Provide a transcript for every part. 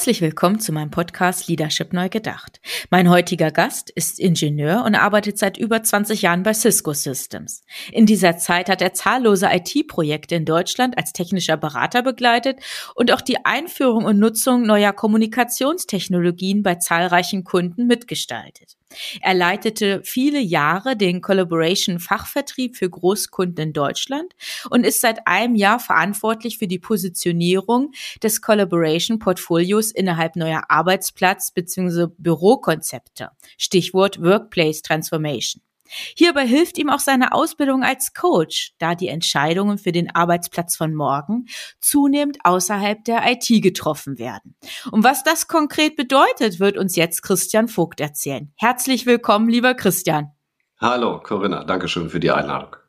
Herzlich willkommen zu meinem Podcast Leadership Neu Gedacht. Mein heutiger Gast ist Ingenieur und arbeitet seit über 20 Jahren bei Cisco Systems. In dieser Zeit hat er zahllose IT-Projekte in Deutschland als technischer Berater begleitet und auch die Einführung und Nutzung neuer Kommunikationstechnologien bei zahlreichen Kunden mitgestaltet. Er leitete viele Jahre den Collaboration-Fachvertrieb für Großkunden in Deutschland und ist seit einem Jahr verantwortlich für die Positionierung des Collaboration-Portfolios innerhalb neuer Arbeitsplatz- bzw. Bürokonzepte. Stichwort Workplace Transformation. Hierbei hilft ihm auch seine Ausbildung als Coach, da die Entscheidungen für den Arbeitsplatz von morgen zunehmend außerhalb der IT getroffen werden. Und was das konkret bedeutet, wird uns jetzt Christian Vogt erzählen. Herzlich willkommen, lieber Christian. Hallo, Corinna. Dankeschön für die Einladung.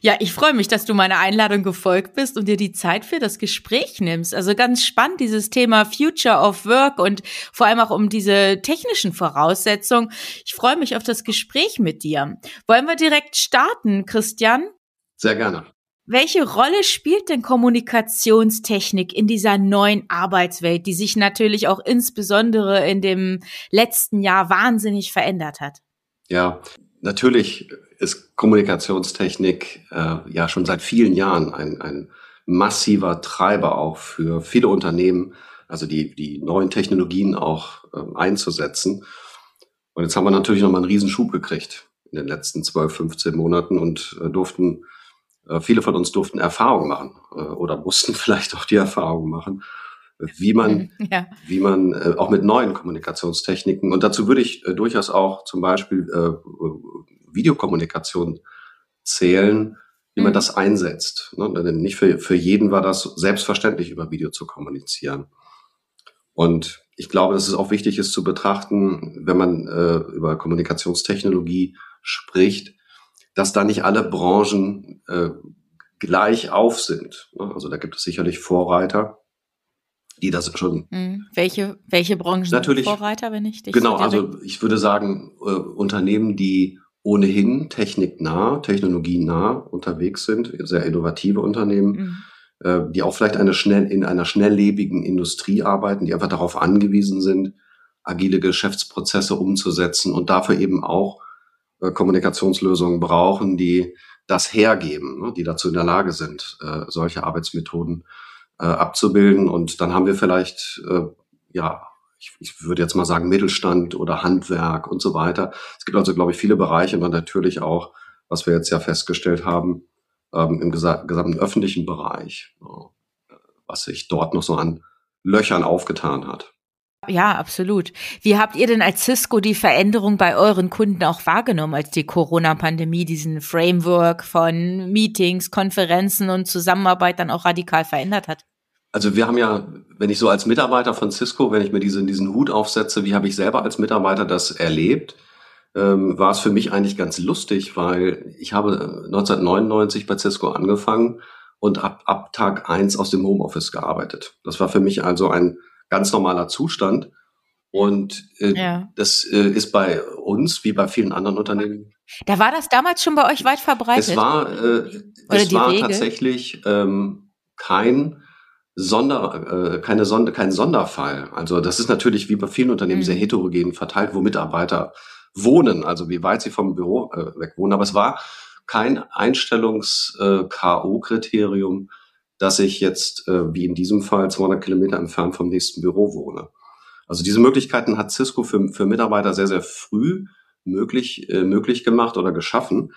Ja, ich freue mich, dass du meiner Einladung gefolgt bist und dir die Zeit für das Gespräch nimmst. Also ganz spannend, dieses Thema Future of Work und vor allem auch um diese technischen Voraussetzungen. Ich freue mich auf das Gespräch mit dir. Wollen wir direkt starten, Christian? Sehr gerne. Welche Rolle spielt denn Kommunikationstechnik in dieser neuen Arbeitswelt, die sich natürlich auch insbesondere in dem letzten Jahr wahnsinnig verändert hat? Ja, natürlich ist Kommunikationstechnik äh, ja schon seit vielen Jahren ein, ein massiver Treiber auch für viele Unternehmen, also die, die neuen Technologien auch äh, einzusetzen. Und jetzt haben wir natürlich nochmal einen Riesenschub gekriegt in den letzten 12, 15 Monaten und äh, durften, äh, viele von uns durften Erfahrungen machen äh, oder mussten vielleicht auch die Erfahrung machen, wie man, ja. wie man äh, auch mit neuen Kommunikationstechniken und dazu würde ich äh, durchaus auch zum Beispiel äh, Videokommunikation zählen, wie man mhm. das einsetzt. Ne? Denn nicht für, für jeden war das selbstverständlich, über Video zu kommunizieren. Und ich glaube, dass es auch wichtig ist zu betrachten, wenn man äh, über Kommunikationstechnologie spricht, dass da nicht alle Branchen äh, gleich auf sind. Ne? Also da gibt es sicherlich Vorreiter, die das schon. Mhm. Welche, welche Branchen natürlich, sind Vorreiter, wenn ich dich Genau, so also ich würde sagen, äh, Unternehmen, die ohnehin techniknah, technologienah unterwegs sind, sehr innovative Unternehmen, mhm. äh, die auch vielleicht eine schnell, in einer schnelllebigen Industrie arbeiten, die einfach darauf angewiesen sind, agile Geschäftsprozesse umzusetzen und dafür eben auch äh, Kommunikationslösungen brauchen, die das hergeben, ne, die dazu in der Lage sind, äh, solche Arbeitsmethoden äh, abzubilden. Und dann haben wir vielleicht äh, ja ich, ich würde jetzt mal sagen, Mittelstand oder Handwerk und so weiter. Es gibt also, glaube ich, viele Bereiche und natürlich auch, was wir jetzt ja festgestellt haben, ähm, im gesa gesamten öffentlichen Bereich, äh, was sich dort noch so an Löchern aufgetan hat. Ja, absolut. Wie habt ihr denn als Cisco die Veränderung bei euren Kunden auch wahrgenommen, als die Corona-Pandemie diesen Framework von Meetings, Konferenzen und Zusammenarbeit dann auch radikal verändert hat? Also wir haben ja, wenn ich so als Mitarbeiter von Cisco, wenn ich mir diesen, diesen Hut aufsetze, wie habe ich selber als Mitarbeiter das erlebt, ähm, war es für mich eigentlich ganz lustig, weil ich habe 1999 bei Cisco angefangen und ab, ab Tag eins aus dem Homeoffice gearbeitet. Das war für mich also ein ganz normaler Zustand. Und äh, ja. das äh, ist bei uns wie bei vielen anderen Unternehmen. Da war das damals schon bei euch weit verbreitet. Es war, äh, es war Regel? tatsächlich ähm, kein Sonder, äh, keine Sonder, kein Sonderfall. Also das ist natürlich wie bei vielen Unternehmen mhm. sehr heterogen verteilt, wo Mitarbeiter wohnen, also wie weit sie vom Büro äh, weg wohnen. Aber es war kein Einstellungs-KO-Kriterium, dass ich jetzt, äh, wie in diesem Fall, 200 Kilometer entfernt vom nächsten Büro wohne. Also diese Möglichkeiten hat Cisco für, für Mitarbeiter sehr, sehr früh möglich, äh, möglich gemacht oder geschaffen.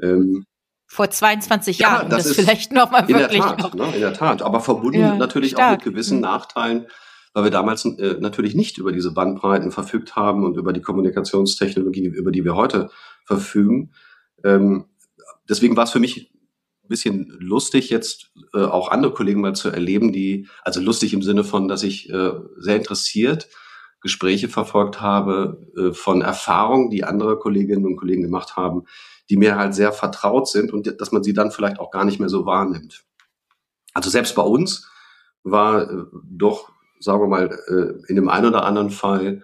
Ähm, vor 22 ja, Jahren. Das, das ist vielleicht nochmal wirklich. In der Tat. Ne, in der Tat. Aber verbunden ja, natürlich stark. auch mit gewissen mhm. Nachteilen, weil wir damals äh, natürlich nicht über diese Bandbreiten verfügt haben und über die Kommunikationstechnologie, über die wir heute verfügen. Ähm, deswegen war es für mich ein bisschen lustig, jetzt äh, auch andere Kollegen mal zu erleben, die, also lustig im Sinne von, dass ich äh, sehr interessiert Gespräche verfolgt habe, äh, von Erfahrungen, die andere Kolleginnen und Kollegen gemacht haben, die mir halt sehr vertraut sind und dass man sie dann vielleicht auch gar nicht mehr so wahrnimmt. Also selbst bei uns war äh, doch, sagen wir mal, äh, in dem einen oder anderen Fall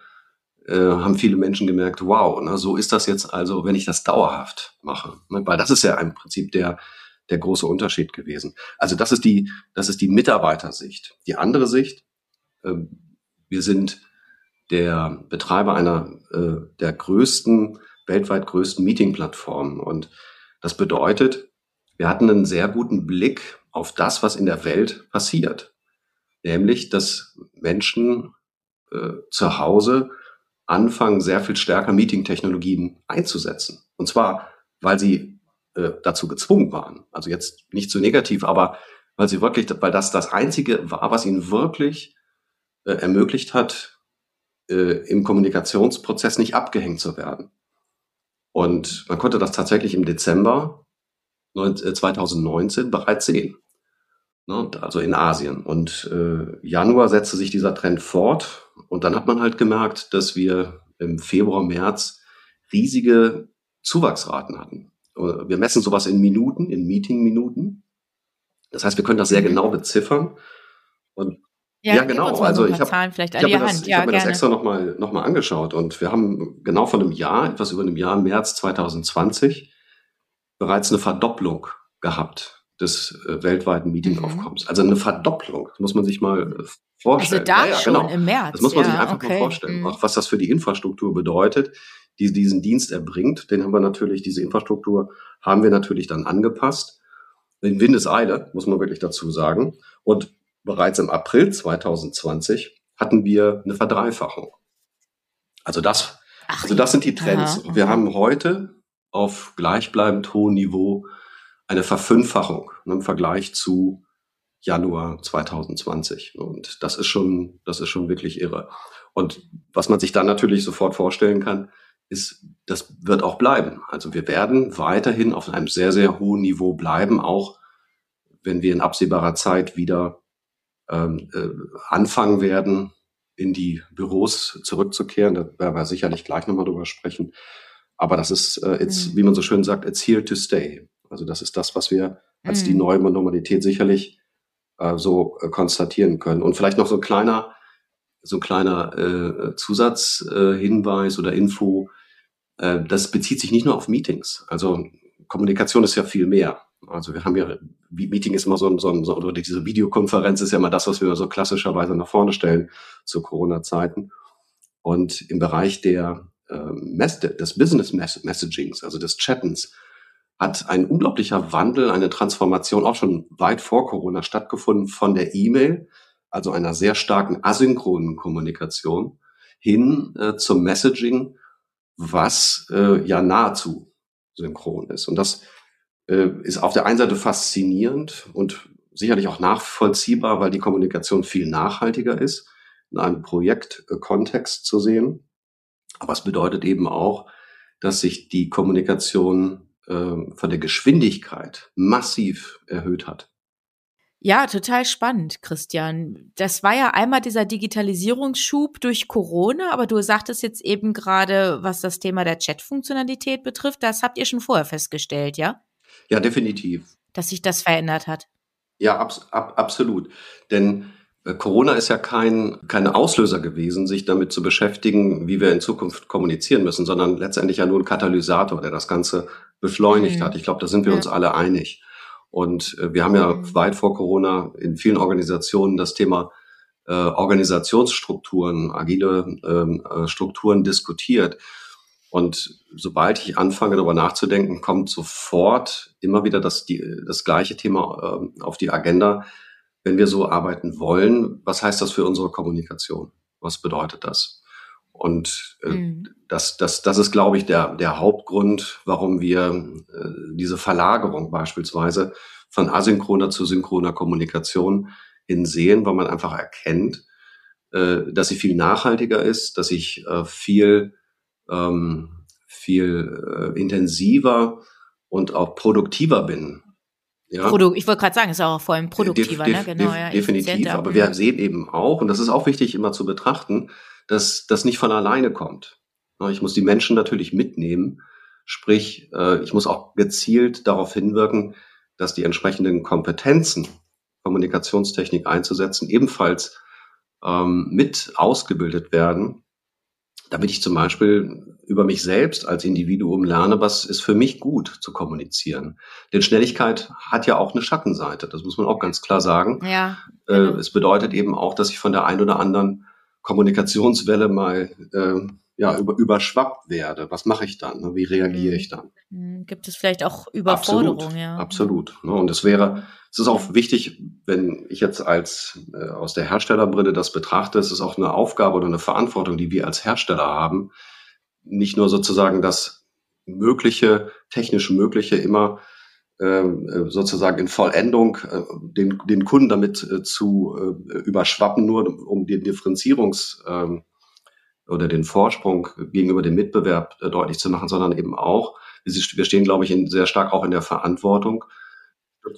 äh, haben viele Menschen gemerkt, wow, ne, so ist das jetzt also, wenn ich das dauerhaft mache. Ne, weil das ist ja im Prinzip der, der große Unterschied gewesen. Also das ist die, das ist die Mitarbeitersicht. Die andere Sicht, äh, wir sind der Betreiber einer äh, der größten, weltweit größten Meeting-Plattformen. Und das bedeutet, wir hatten einen sehr guten Blick auf das, was in der Welt passiert. Nämlich, dass Menschen äh, zu Hause anfangen, sehr viel stärker Meeting-Technologien einzusetzen. Und zwar, weil sie äh, dazu gezwungen waren. Also jetzt nicht so negativ, aber weil sie wirklich, weil das das Einzige war, was ihnen wirklich äh, ermöglicht hat, äh, im Kommunikationsprozess nicht abgehängt zu werden. Und man konnte das tatsächlich im Dezember 2019 äh, bereits sehen. Ne, also in Asien. Und äh, Januar setzte sich dieser Trend fort. Und dann hat man halt gemerkt, dass wir im Februar, März riesige Zuwachsraten hatten. Wir messen sowas in Minuten, in Meeting-Minuten. Das heißt, wir können das sehr mhm. genau beziffern. Und ja, ja genau. Also ich habe hab mir, das, ja, hab mir das extra nochmal noch mal angeschaut und wir haben genau von einem Jahr, etwas über einem Jahr, März 2020, bereits eine Verdopplung gehabt des äh, weltweiten Meetingaufkommens. Mhm. Also eine Verdopplung, das muss man sich mal äh, vorstellen. Also da ja, schon genau. im März. Das muss man sich einfach okay. mal vorstellen. Mhm. Auch was das für die Infrastruktur bedeutet, die diesen Dienst erbringt. Den haben wir natürlich, diese Infrastruktur haben wir natürlich dann angepasst. In Windeseile, muss man wirklich dazu sagen. Und bereits im April 2020 hatten wir eine Verdreifachung. Also das, Ach, also das sind die Trends. Aha, wir haben heute auf gleichbleibend hohem Niveau eine Verfünffachung ne, im Vergleich zu Januar 2020. Und das ist schon, das ist schon wirklich irre. Und was man sich dann natürlich sofort vorstellen kann, ist, das wird auch bleiben. Also wir werden weiterhin auf einem sehr, sehr hohen Niveau bleiben, auch wenn wir in absehbarer Zeit wieder ähm, äh, anfangen werden, in die Büros zurückzukehren. Da werden wir sicherlich gleich nochmal drüber sprechen. Aber das ist, äh, it's, mhm. wie man so schön sagt, it's here to stay. Also das ist das, was wir als mhm. die neue Normalität sicherlich äh, so äh, konstatieren können. Und vielleicht noch so ein kleiner, so ein kleiner äh, Zusatzhinweis äh, oder Info. Äh, das bezieht sich nicht nur auf Meetings. Also Kommunikation ist ja viel mehr. Also wir haben ja, Meeting ist immer so ein, so ein so, oder diese Videokonferenz ist ja immer das, was wir so klassischerweise nach vorne stellen zu Corona-Zeiten. Und im Bereich der ähm, des Business Messagings, also des Chattens, hat ein unglaublicher Wandel, eine Transformation auch schon weit vor Corona stattgefunden von der E-Mail, also einer sehr starken asynchronen Kommunikation, hin äh, zum Messaging, was äh, ja nahezu synchron ist. Und das äh, ist auf der einen Seite faszinierend und sicherlich auch nachvollziehbar, weil die Kommunikation viel nachhaltiger ist, in einem Projektkontext zu sehen. Aber es bedeutet eben auch, dass sich die Kommunikation äh, von der Geschwindigkeit massiv erhöht hat. Ja, total spannend, Christian. Das war ja einmal dieser Digitalisierungsschub durch Corona, aber du sagtest jetzt eben gerade, was das Thema der Chat-Funktionalität betrifft, das habt ihr schon vorher festgestellt, ja? Ja, definitiv. Dass sich das verändert hat. Ja, abs ab, absolut. Denn äh, Corona ist ja kein, kein Auslöser gewesen, sich damit zu beschäftigen, wie wir in Zukunft kommunizieren müssen, sondern letztendlich ja nur ein Katalysator, der das Ganze beschleunigt mhm. hat. Ich glaube, da sind wir ja. uns alle einig. Und äh, wir haben ja mhm. weit vor Corona in vielen Organisationen das Thema äh, Organisationsstrukturen, agile ähm, äh, Strukturen diskutiert. Und sobald ich anfange, darüber nachzudenken, kommt sofort immer wieder das, die, das gleiche Thema äh, auf die Agenda. Wenn wir so arbeiten wollen, was heißt das für unsere Kommunikation? Was bedeutet das? Und äh, mhm. das, das, das ist, glaube ich, der, der Hauptgrund, warum wir äh, diese Verlagerung beispielsweise von asynchroner zu synchroner Kommunikation hin sehen, weil man einfach erkennt, äh, dass sie viel nachhaltiger ist, dass ich äh, viel ähm, viel äh, intensiver und auch produktiver bin, Ja. Produ ich wollte gerade sagen, ist auch vor allem produktiver, def, def, ne? Genau, ja, definitiv. Aber wir sehen eben auch, und das ist auch wichtig immer zu betrachten, dass das nicht von alleine kommt. Ich muss die Menschen natürlich mitnehmen, sprich, äh, ich muss auch gezielt darauf hinwirken, dass die entsprechenden Kompetenzen, Kommunikationstechnik einzusetzen, ebenfalls ähm, mit ausgebildet werden, damit ich zum Beispiel über mich selbst als Individuum lerne, was ist für mich gut zu kommunizieren. Denn Schnelligkeit hat ja auch eine Schattenseite, das muss man auch ganz klar sagen. Ja, äh, genau. äh, es bedeutet eben auch, dass ich von der ein oder anderen Kommunikationswelle mal äh, ja, über, überschwappt werde. Was mache ich dann? Wie reagiere mhm. ich dann? Mhm. Gibt es vielleicht auch Überforderung? Absolut, ja. absolut. Ne? Und es wäre, es ist auch wichtig, wenn ich jetzt als äh, aus der Herstellerbrille das betrachte, es ist auch eine Aufgabe oder eine Verantwortung, die wir als Hersteller haben, nicht nur sozusagen das Mögliche, technisch Mögliche immer ähm, äh, sozusagen in Vollendung äh, den, den Kunden damit äh, zu überschwappen, nur um den Differenzierungs ähm, oder den Vorsprung gegenüber dem Mitbewerb äh, deutlich zu machen, sondern eben auch, wir stehen, glaube ich, in, sehr stark auch in der Verantwortung,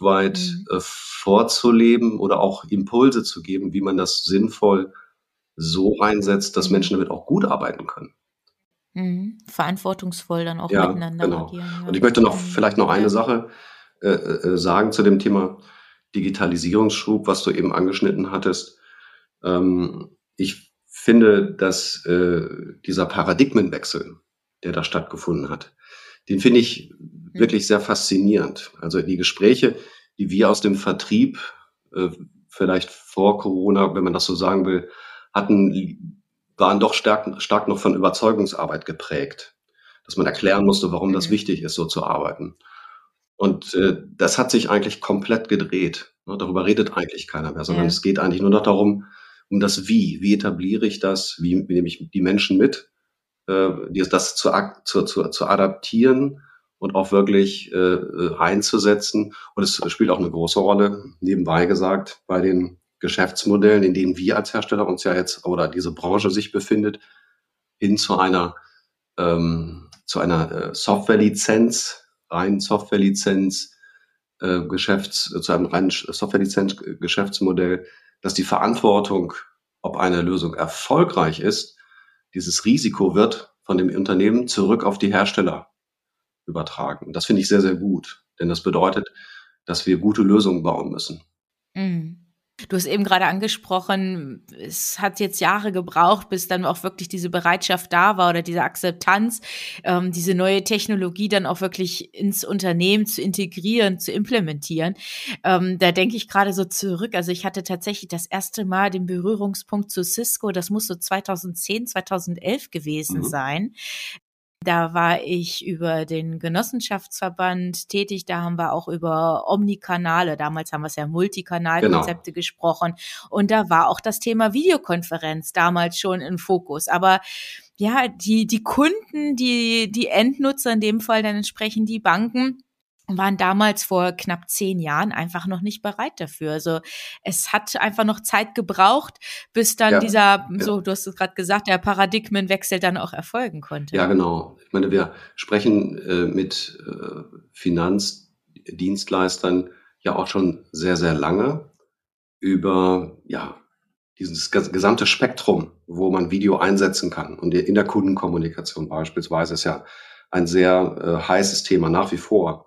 weit mhm. äh, vorzuleben oder auch Impulse zu geben, wie man das sinnvoll so einsetzt, dass mhm. Menschen damit auch gut arbeiten können. Mhm. Verantwortungsvoll dann auch ja, miteinander genau. agieren. Ja. Und ich möchte noch mhm. vielleicht noch eine Sache äh, äh, sagen zu dem Thema Digitalisierungsschub, was du eben angeschnitten hattest. Ähm, ich finde, dass äh, dieser Paradigmenwechsel, der da stattgefunden hat, den finde ich mhm. wirklich sehr faszinierend. Also die Gespräche, die wir aus dem Vertrieb äh, vielleicht vor Corona, wenn man das so sagen will, hatten, waren doch stark, stark noch von Überzeugungsarbeit geprägt. Dass man erklären musste, warum das mhm. wichtig ist, so zu arbeiten. Und äh, das hat sich eigentlich komplett gedreht. Ne, darüber redet eigentlich keiner mehr, sondern ja. es geht eigentlich nur noch darum, um das Wie. Wie etabliere ich das? Wie, wie nehme ich die Menschen mit? Äh, das zu, zu, zu, zu adaptieren und auch wirklich äh, äh, einzusetzen. Und es spielt auch eine große Rolle, nebenbei gesagt, bei den Geschäftsmodellen, in denen wir als Hersteller uns ja jetzt oder diese Branche sich befindet, hin zu einer ähm, zu einer äh, Softwarelizenz, reinen Softwarelizenz, äh, Geschäfts, zu einem reinen Softwarelizenz-Geschäftsmodell, dass die Verantwortung, ob eine Lösung erfolgreich ist, dieses Risiko wird von dem Unternehmen zurück auf die Hersteller übertragen. Das finde ich sehr, sehr gut, denn das bedeutet, dass wir gute Lösungen bauen müssen. Mhm. Du hast eben gerade angesprochen, es hat jetzt Jahre gebraucht, bis dann auch wirklich diese Bereitschaft da war oder diese Akzeptanz, ähm, diese neue Technologie dann auch wirklich ins Unternehmen zu integrieren, zu implementieren. Ähm, da denke ich gerade so zurück. Also ich hatte tatsächlich das erste Mal den Berührungspunkt zu Cisco. Das muss so 2010, 2011 gewesen mhm. sein. Da war ich über den Genossenschaftsverband tätig. Da haben wir auch über Omnikanale, damals haben wir es ja Multikanalkonzepte genau. gesprochen. Und da war auch das Thema Videokonferenz damals schon im Fokus. Aber ja, die, die Kunden, die, die Endnutzer, in dem Fall dann entsprechend die Banken, waren damals vor knapp zehn Jahren einfach noch nicht bereit dafür. Also es hat einfach noch Zeit gebraucht, bis dann ja, dieser, ja. so du hast es gerade gesagt, der Paradigmenwechsel dann auch erfolgen konnte. Ja, genau. Ich meine, wir sprechen äh, mit äh, Finanzdienstleistern ja auch schon sehr, sehr lange über ja dieses gesamte Spektrum, wo man Video einsetzen kann. Und in der Kundenkommunikation beispielsweise ist ja ein sehr äh, heißes Thema nach wie vor.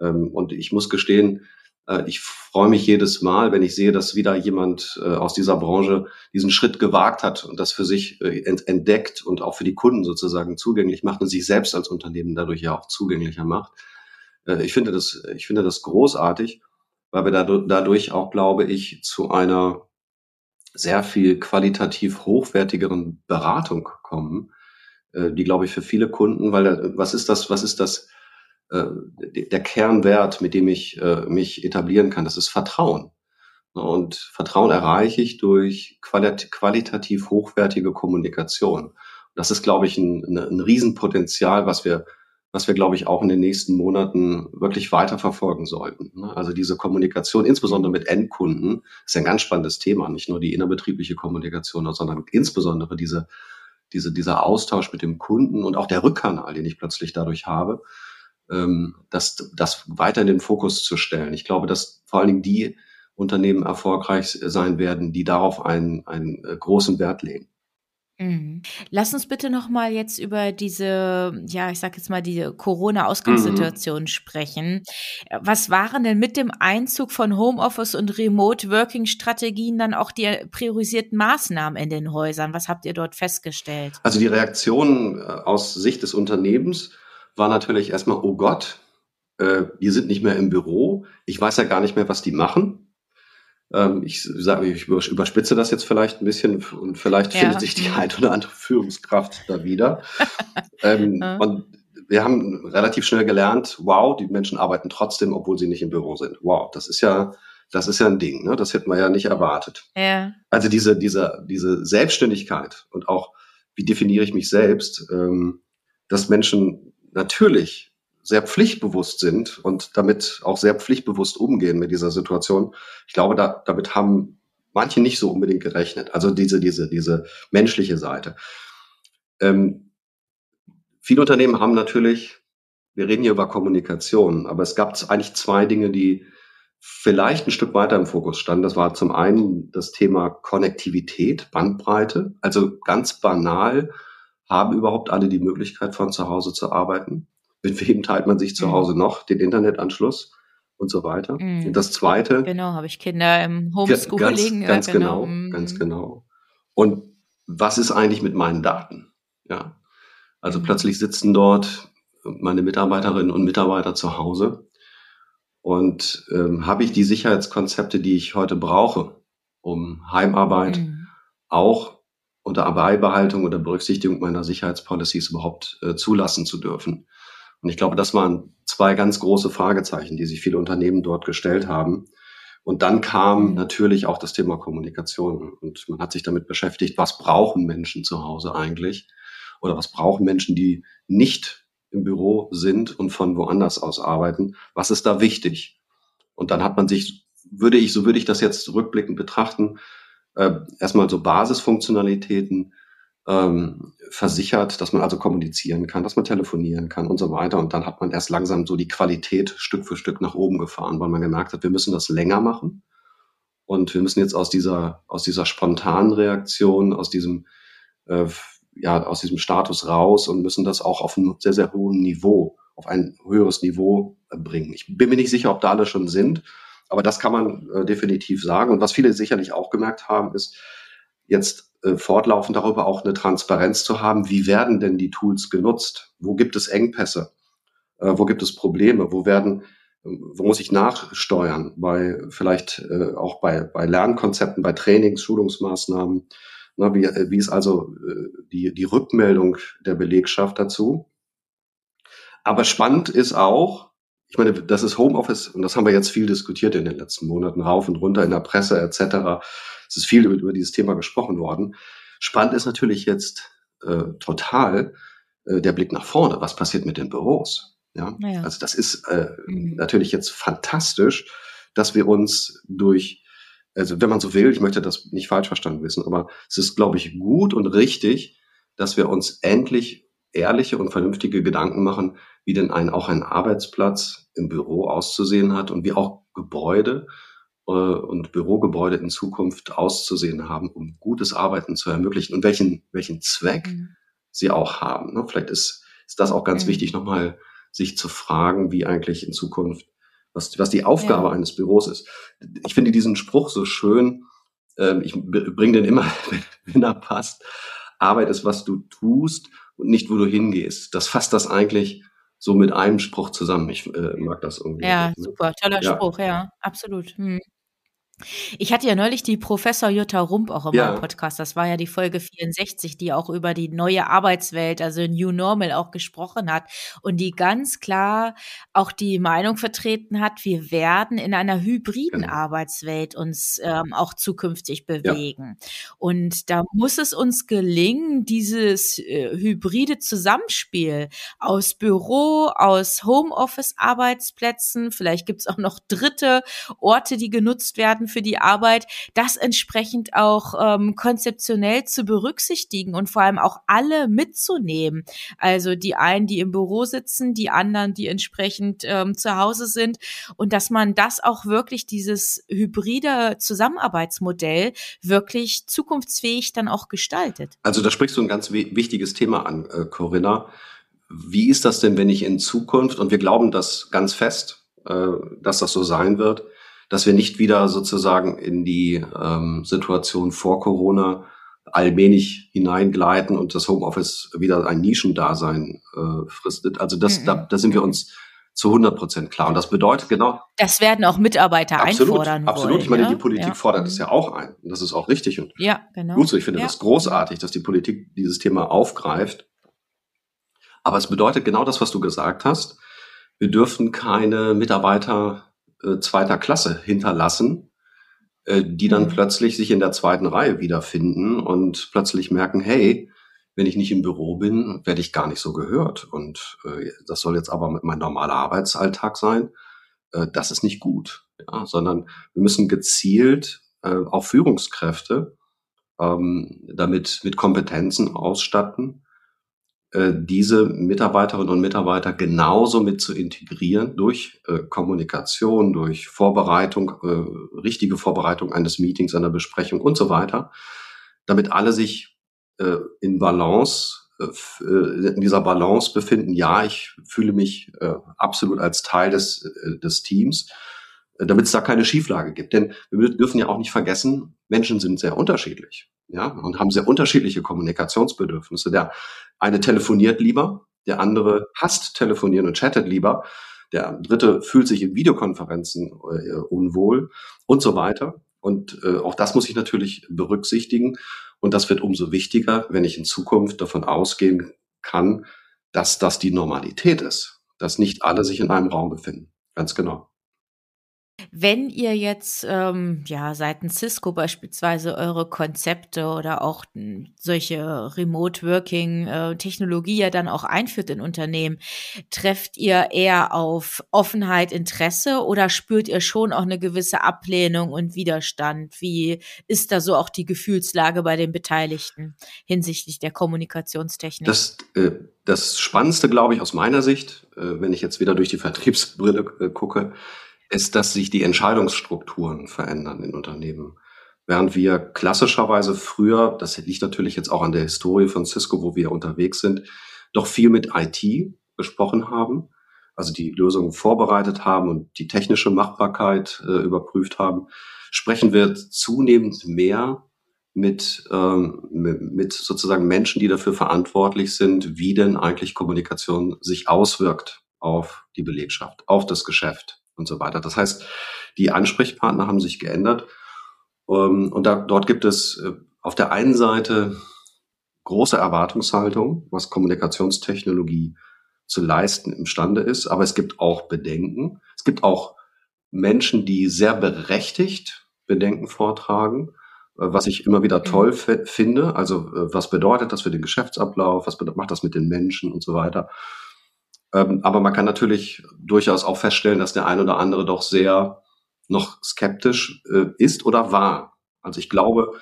Ähm, und ich muss gestehen, äh, ich freue mich jedes Mal, wenn ich sehe, dass wieder jemand äh, aus dieser Branche diesen Schritt gewagt hat und das für sich äh, entdeckt und auch für die Kunden sozusagen zugänglich macht und sich selbst als Unternehmen dadurch ja auch zugänglicher macht. Ich finde das, ich finde das großartig, weil wir dadurch auch, glaube ich, zu einer sehr viel qualitativ hochwertigeren Beratung kommen, die, glaube ich, für viele Kunden, weil was ist das, was ist das, der Kernwert, mit dem ich äh, mich etablieren kann, das ist Vertrauen. Und Vertrauen erreiche ich durch qualit qualitativ hochwertige Kommunikation. Das ist, glaube ich, ein, ein Riesenpotenzial, was wir, was wir, glaube ich, auch in den nächsten Monaten wirklich weiterverfolgen sollten. Ne? Also diese Kommunikation, insbesondere mit Endkunden, ist ein ganz spannendes Thema. Nicht nur die innerbetriebliche Kommunikation, sondern insbesondere diese, diese, dieser Austausch mit dem Kunden und auch der Rückkanal, den ich plötzlich dadurch habe ähm, das, das weiter in den Fokus zu stellen. Ich glaube, dass vor allen Dingen die Unternehmen erfolgreich sein werden, die darauf einen, einen äh, großen Wert legen. Mhm. Lass uns bitte noch mal jetzt über diese, ja, ich sag jetzt mal, diese Corona-Ausgangssituation mhm. sprechen. Was waren denn mit dem Einzug von Homeoffice und Remote-Working-Strategien dann auch die priorisierten Maßnahmen in den Häusern? Was habt ihr dort festgestellt? Also die Reaktion äh, aus Sicht des Unternehmens war natürlich erstmal, oh Gott, äh, wir sind nicht mehr im Büro. Ich weiß ja gar nicht mehr, was die machen. Ähm, ich sage, ich überspitze das jetzt vielleicht ein bisschen und vielleicht ja. findet sich die ein oder andere Führungskraft da wieder. ähm, ja. Und wir haben relativ schnell gelernt, wow, die Menschen arbeiten trotzdem, obwohl sie nicht im Büro sind. Wow, das ist ja, das ist ja ein Ding, ne? Das hätten wir ja nicht erwartet. Ja. Also diese, diese, diese Selbstständigkeit und auch, wie definiere ich mich selbst, ähm, dass Menschen natürlich sehr pflichtbewusst sind und damit auch sehr pflichtbewusst umgehen mit dieser Situation. Ich glaube, da, damit haben manche nicht so unbedingt gerechnet. Also diese, diese, diese menschliche Seite. Ähm, viele Unternehmen haben natürlich, wir reden hier über Kommunikation, aber es gab eigentlich zwei Dinge, die vielleicht ein Stück weiter im Fokus standen. Das war zum einen das Thema Konnektivität, Bandbreite. Also ganz banal haben überhaupt alle die Möglichkeit, von zu Hause zu arbeiten mit wem teilt man sich zu mhm. Hause noch den Internetanschluss und so weiter. Mhm. Und das zweite. Genau, habe ich Kinder im Homeschooling. Ganz, ganz genau, genau mhm. ganz genau. Und was ist eigentlich mit meinen Daten? Ja. Also mhm. plötzlich sitzen dort meine Mitarbeiterinnen und Mitarbeiter zu Hause und ähm, habe ich die Sicherheitskonzepte, die ich heute brauche, um Heimarbeit mhm. auch unter Beibehaltung oder Berücksichtigung meiner Sicherheitspolicies überhaupt äh, zulassen zu dürfen. Und ich glaube, das waren zwei ganz große Fragezeichen, die sich viele Unternehmen dort gestellt haben. Und dann kam mhm. natürlich auch das Thema Kommunikation. Und man hat sich damit beschäftigt, was brauchen Menschen zu Hause eigentlich? Oder was brauchen Menschen, die nicht im Büro sind und von woanders aus arbeiten? Was ist da wichtig? Und dann hat man sich, würde ich, so würde ich das jetzt rückblickend betrachten, äh, erstmal so Basisfunktionalitäten ähm, versichert, dass man also kommunizieren kann, dass man telefonieren kann und so weiter. Und dann hat man erst langsam so die Qualität Stück für Stück nach oben gefahren, weil man gemerkt hat, wir müssen das länger machen. Und wir müssen jetzt aus dieser, aus dieser spontanen Reaktion, aus diesem, äh, ja, aus diesem Status raus und müssen das auch auf einem sehr, sehr hohen Niveau, auf ein höheres Niveau bringen. Ich bin mir nicht sicher, ob da alle schon sind, aber das kann man äh, definitiv sagen. Und was viele sicherlich auch gemerkt haben, ist, jetzt äh, fortlaufend darüber auch eine Transparenz zu haben, wie werden denn die Tools genutzt? Wo gibt es Engpässe? Äh, wo gibt es Probleme? Wo werden, wo muss ich nachsteuern? Bei vielleicht äh, auch bei, bei Lernkonzepten, bei Trainings, Schulungsmaßnahmen. Na, wie, äh, wie ist also äh, die, die Rückmeldung der Belegschaft dazu? Aber spannend ist auch, ich meine, das ist Homeoffice und das haben wir jetzt viel diskutiert in den letzten Monaten, rauf und runter in der Presse etc. Es ist viel über, über dieses Thema gesprochen worden. Spannend ist natürlich jetzt äh, total äh, der Blick nach vorne. Was passiert mit den Büros? Ja, ja. also das ist äh, mhm. natürlich jetzt fantastisch, dass wir uns durch also wenn man so will, ich möchte das nicht falsch verstanden wissen, aber es ist, glaube ich, gut und richtig, dass wir uns endlich ehrliche und vernünftige Gedanken machen, wie denn ein, auch ein Arbeitsplatz im Büro auszusehen hat und wie auch Gebäude äh, und Bürogebäude in Zukunft auszusehen haben, um gutes Arbeiten zu ermöglichen und welchen, welchen Zweck mhm. sie auch haben. Ne? Vielleicht ist, ist das auch ganz mhm. wichtig, nochmal sich zu fragen, wie eigentlich in Zukunft, was, was die Aufgabe ja. eines Büros ist. Ich finde diesen Spruch so schön, ähm, ich bringe den immer, wenn er passt. Arbeit ist, was du tust und nicht, wo du hingehst. Das fasst das eigentlich so mit einem Spruch zusammen. Ich äh, mag das irgendwie. Ja, super, toller ja. Spruch, ja, absolut. Hm. Ich hatte ja neulich die Professor Jutta Rump auch in meinem Podcast. Das war ja die Folge 64, die auch über die neue Arbeitswelt, also New Normal auch gesprochen hat und die ganz klar auch die Meinung vertreten hat, wir werden in einer hybriden Genau. Arbeitswelt uns ähm, auch zukünftig Ja. bewegen. Und da muss es uns gelingen, dieses äh, hybride Zusammenspiel aus Büro, aus Homeoffice-Arbeitsplätzen, vielleicht gibt es auch noch dritte Orte, die genutzt werden Experten für die Arbeit, das entsprechend auch ähm, konzeptionell zu berücksichtigen und vor allem auch alle mitzunehmen. Also die einen, die im Büro sitzen, die anderen, die entsprechend ähm, zu Hause sind und dass man das auch wirklich dieses hybride Zusammenarbeitsmodell wirklich zukunftsfähig dann auch gestaltet. Also da sprichst du ein ganz wichtiges Thema an, äh, Corinna. Wie ist das denn, wenn ich in Zukunft, und wir glauben das ganz fest, äh, dass das so sein wird, dass wir nicht wieder sozusagen in die ähm, Situation vor Corona allmählich hineingleiten und das Homeoffice wieder ein Nischendasein äh, fristet. Also das, mhm. da, da sind wir uns zu 100 Prozent klar. Und das bedeutet genau. Das werden auch Mitarbeiter absolut, einfordern. Absolut. Wollen, ich meine, ja? die Politik ja. fordert es mhm. ja auch ein. Und das ist auch richtig und ja, genau. gut so. Ich finde ja. das großartig, dass die Politik dieses Thema aufgreift. Aber es bedeutet genau das, was du gesagt hast. Wir dürfen keine Mitarbeiter äh, zweiter Klasse hinterlassen, äh, die dann mhm. plötzlich sich in der zweiten Reihe wiederfinden und plötzlich merken, hey, wenn ich nicht im Büro bin, werde ich gar nicht so gehört. Und äh, das soll jetzt aber mein normaler Arbeitsalltag sein. Äh, das ist nicht gut, ja, sondern wir müssen gezielt äh, auch Führungskräfte ähm, damit mit Kompetenzen ausstatten, diese Mitarbeiterinnen und Mitarbeiter genauso mit zu integrieren durch äh, Kommunikation, durch Vorbereitung, äh, richtige Vorbereitung eines Meetings, einer Besprechung und so weiter, damit alle sich äh, in Balance, äh, äh, in dieser Balance befinden. Ja, ich fühle mich äh, absolut als Teil des, äh, des Teams, äh, damit es da keine Schieflage gibt. Denn wir dürfen ja auch nicht vergessen, Menschen sind sehr unterschiedlich, ja, und haben sehr unterschiedliche Kommunikationsbedürfnisse. Der eine telefoniert lieber, der andere hasst telefonieren und chattet lieber. Der dritte fühlt sich in Videokonferenzen äh, unwohl und so weiter. Und äh, auch das muss ich natürlich berücksichtigen. Und das wird umso wichtiger, wenn ich in Zukunft davon ausgehen kann, dass das die Normalität ist, dass nicht alle sich in einem Raum befinden. Ganz genau. Wenn ihr jetzt ähm, ja seitens Cisco beispielsweise eure Konzepte oder auch hm, solche Remote Working äh, Technologie ja dann auch einführt in Unternehmen, trefft ihr eher auf Offenheit, Interesse oder spürt ihr schon auch eine gewisse Ablehnung und Widerstand? Wie ist da so auch die Gefühlslage bei den Beteiligten hinsichtlich der Kommunikationstechnik? Das, äh, das Spannendste, glaube ich, aus meiner Sicht, äh, wenn ich jetzt wieder durch die Vertriebsbrille äh, gucke, ist, dass sich die Entscheidungsstrukturen verändern in Unternehmen. Während wir klassischerweise früher, das liegt natürlich jetzt auch an der Historie von Cisco, wo wir unterwegs sind, doch viel mit IT besprochen haben, also die Lösungen vorbereitet haben und die technische Machbarkeit äh, überprüft haben, sprechen wir zunehmend mehr mit, ähm, mit sozusagen Menschen, die dafür verantwortlich sind, wie denn eigentlich Kommunikation sich auswirkt auf die Belegschaft, auf das Geschäft und so weiter. Das heißt, die Ansprechpartner haben sich geändert. Ähm, und da, dort gibt es äh, auf der einen Seite große Erwartungshaltung, was Kommunikationstechnologie zu leisten imstande ist. Aber es gibt auch Bedenken. Es gibt auch Menschen, die sehr berechtigt Bedenken vortragen, äh, was ich immer wieder toll finde. Also äh, was bedeutet das für den Geschäftsablauf? Was macht das mit den Menschen und so weiter? Ähm, aber man kann natürlich durchaus auch feststellen, dass der ein oder andere doch sehr noch skeptisch äh, ist oder war. Also ich glaube,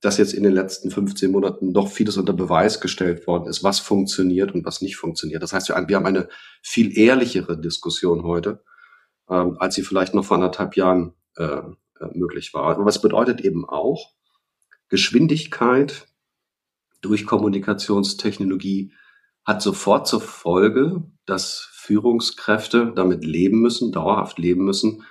dass jetzt in den letzten 15 Monaten doch vieles unter Beweis gestellt worden ist, was funktioniert und was nicht funktioniert. Das heißt, wir haben eine viel ehrlichere Diskussion heute, ähm, als sie vielleicht noch vor anderthalb Jahren äh, äh möglich war. Aber es bedeutet eben auch, Geschwindigkeit durch Kommunikationstechnologie hat sofort zur Folge, dass Führungskräfte damit leben müssen, dauerhaft leben müssen,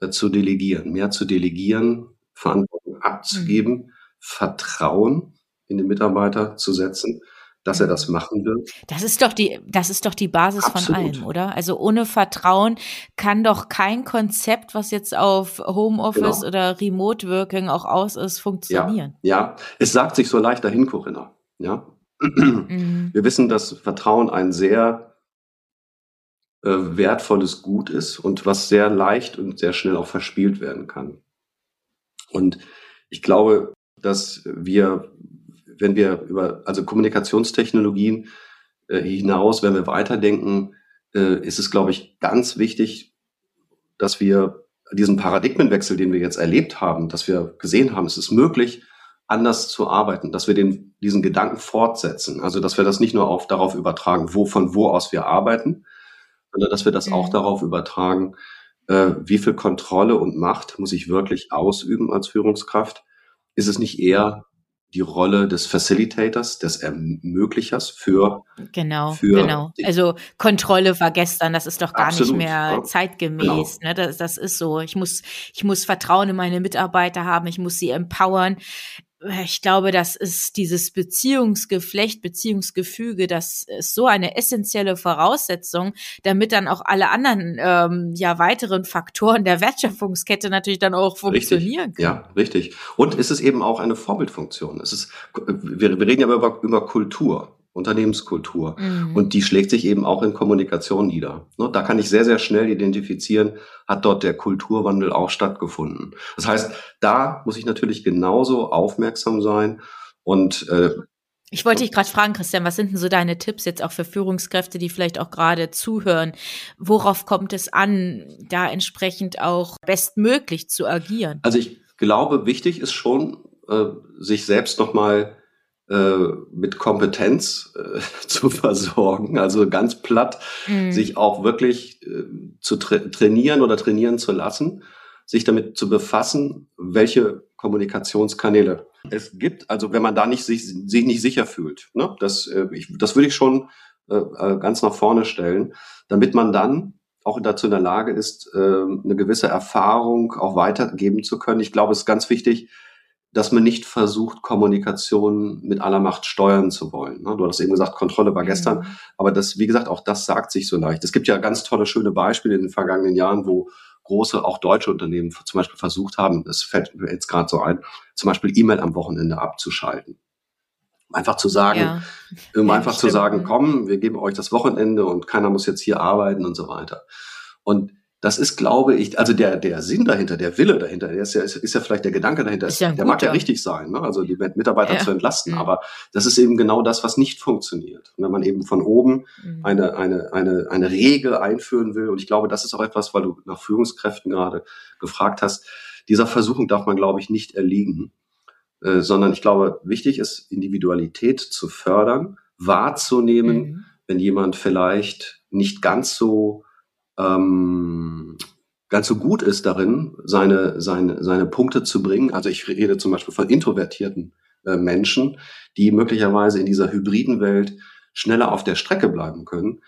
äh, zu delegieren, mehr zu delegieren, Verantwortung abzugeben, mhm. Vertrauen in den Mitarbeiter zu setzen, dass er das machen wird. Das ist doch die, das ist doch die Basis Absolut. von allem, oder? Also ohne Vertrauen kann doch kein Konzept, was jetzt auf Homeoffice genau. oder Remote Working auch aus ist, funktionieren. Ja, ja, es sagt sich so leicht dahin, Corinna. Ja, Mhm. Wir wissen, dass Vertrauen ein sehr äh, wertvolles Gut ist und was sehr leicht und sehr schnell auch verspielt werden kann. Und ich glaube, dass wir, wenn wir über also Kommunikationstechnologien äh, hinaus, wenn wir weiterdenken, äh, ist es, glaube ich, ganz wichtig, dass wir diesen Paradigmenwechsel, den wir jetzt erlebt haben, dass wir gesehen haben, es ist möglich, anders zu arbeiten, dass wir den, diesen Gedanken fortsetzen. Also, dass wir das nicht nur auf, darauf übertragen, wo, von wo aus wir arbeiten, sondern dass wir das mhm. auch darauf übertragen, äh, wie viel Kontrolle und Macht muss ich wirklich ausüben als Führungskraft? Ist es nicht eher die Rolle des Facilitators, des Ermöglichers für genau für genau also Kontrolle war gestern das ist doch gar absolut, nicht mehr ja. zeitgemäß genau. ne das, das ist so ich muss ich muss Vertrauen in meine Mitarbeiter haben ich muss sie empowern ich glaube, das ist dieses Beziehungsgeflecht, Beziehungsgefüge, das ist so eine essentielle Voraussetzung, damit dann auch alle anderen ähm, ja weiteren Faktoren der Wertschöpfungskette natürlich dann auch funktionieren richtig. können. Ja, richtig. Und es ist eben auch eine Vorbildfunktion. Es ist, wir, wir reden ja über, über Kultur. Unternehmenskultur. Mhm. Und die schlägt sich eben auch in Kommunikation nieder. Ne, da kann ich sehr, sehr schnell identifizieren, hat dort der Kulturwandel auch stattgefunden. Das heißt, da muss ich natürlich genauso aufmerksam sein und äh, ich wollte dich gerade fragen, Christian, was sind denn so deine Tipps jetzt auch für Führungskräfte, die vielleicht auch gerade zuhören? Worauf kommt es an, da entsprechend auch bestmöglich zu agieren? Also ich glaube, wichtig ist schon, äh, sich selbst nochmal mit Kompetenz äh, zu versorgen, also ganz platt, mhm. sich auch wirklich äh, zu tra trainieren oder trainieren zu lassen, sich damit zu befassen, welche Kommunikationskanäle es gibt. Also wenn man da nicht sich, sich nicht sicher fühlt, ne? das, äh, ich, das würde ich schon äh, äh, ganz nach vorne stellen, damit man dann auch dazu in der Lage ist, äh, eine gewisse Erfahrung auch weitergeben zu können. Ich glaube, es ist ganz wichtig, dass man nicht versucht, Kommunikation mit aller Macht steuern zu wollen. Ne? Du hast eben gesagt, Kontrolle war gestern, mhm. aber das, wie gesagt, auch das sagt sich so leicht. Es gibt ja ganz tolle, schöne Beispiele in den vergangenen Jahren, wo große, auch deutsche Unternehmen zum Beispiel versucht haben, das fällt mir jetzt gerade so ein, zum Beispiel E-Mail am Wochenende abzuschalten. Einfach zu sagen, ja. um ja, einfach stimmt. zu sagen, komm, wir geben euch das Wochenende und keiner muss jetzt hier arbeiten und so weiter. Und das ist, glaube ich, also der, der Sinn dahinter, der Wille dahinter, der ist ja, ist, ist ja vielleicht der Gedanke dahinter, ja der mag ja richtig sein, ne? also die Mitarbeiter ja. zu entlasten, mhm. aber das ist eben genau das, was nicht funktioniert. Wenn man eben von oben mhm. eine, eine, eine, eine Regel einführen will, und ich glaube, das ist auch etwas, weil du nach Führungskräften gerade gefragt hast, dieser Versuchung darf man, glaube ich, nicht erliegen, äh, sondern ich glaube, wichtig ist, Individualität zu fördern, wahrzunehmen, mhm. wenn jemand vielleicht nicht ganz so ähm, ganz so gut ist darin, seine, seine, seine Punkte zu bringen. Also ich rede zum Beispiel von introvertierten äh, Menschen, die möglicherweise in dieser hybriden Welt schneller auf der Strecke bleiben können,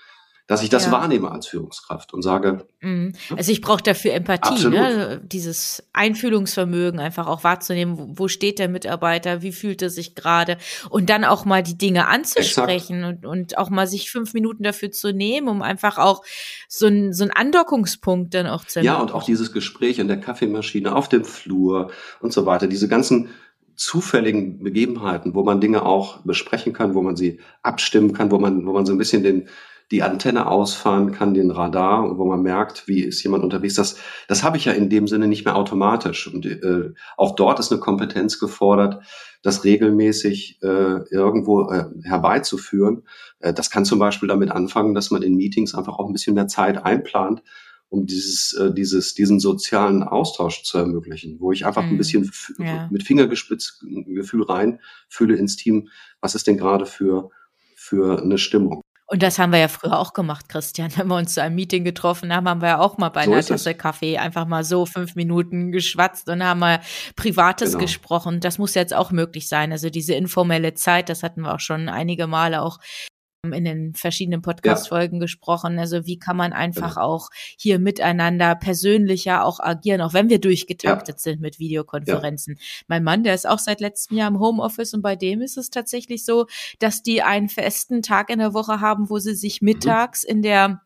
dass ich das ja. wahrnehme als Führungskraft und sage. Mhm. Also ich brauche dafür Empathie, ne? dieses Einfühlungsvermögen einfach auch wahrzunehmen, wo steht der Mitarbeiter, wie fühlt er sich gerade und dann auch mal die Dinge anzusprechen und, und auch mal sich fünf Minuten dafür zu nehmen, um einfach auch so ein so Andockungspunkt dann auch zu Ja, und auch dieses Gespräch in der Kaffeemaschine, auf dem Flur und so weiter, diese ganzen zufälligen Begebenheiten, wo man Dinge auch besprechen kann, wo man sie abstimmen kann, wo man, wo man so ein bisschen den, die Antenne ausfahren kann, den Radar, wo man merkt, wie ist jemand unterwegs. Das, das habe ich ja in dem Sinne nicht mehr automatisch. Und äh, auch dort ist eine Kompetenz gefordert, das regelmäßig äh, irgendwo äh, herbeizuführen. Äh, das kann zum Beispiel damit anfangen, dass man in Meetings einfach auch ein bisschen mehr Zeit einplant, um dieses, äh, dieses, diesen sozialen Austausch zu ermöglichen, wo ich einfach hm. ein bisschen ja. mit Fingergefühl rein fühle ins Team, was ist denn gerade für, für eine Stimmung. Und das haben wir ja früher auch gemacht, Christian. Wenn wir uns zu einem Meeting getroffen haben, haben wir ja auch mal bei so einer Tasse. Kaffee einfach mal so fünf Minuten geschwatzt und haben mal Privates genau. gesprochen. Das muss jetzt auch möglich sein. Also diese informelle Zeit, das hatten wir auch schon einige Male auch in den verschiedenen Podcast-Folgen ja. gesprochen. Also wie kann man einfach genau. auch hier miteinander persönlicher auch agieren, auch wenn wir durchgetaktet ja. sind mit Videokonferenzen. Ja. Mein Mann, der ist auch seit letztem Jahr im Homeoffice und bei dem ist es tatsächlich so, dass die einen festen Tag in der Woche haben, wo sie sich mhm. mittags in der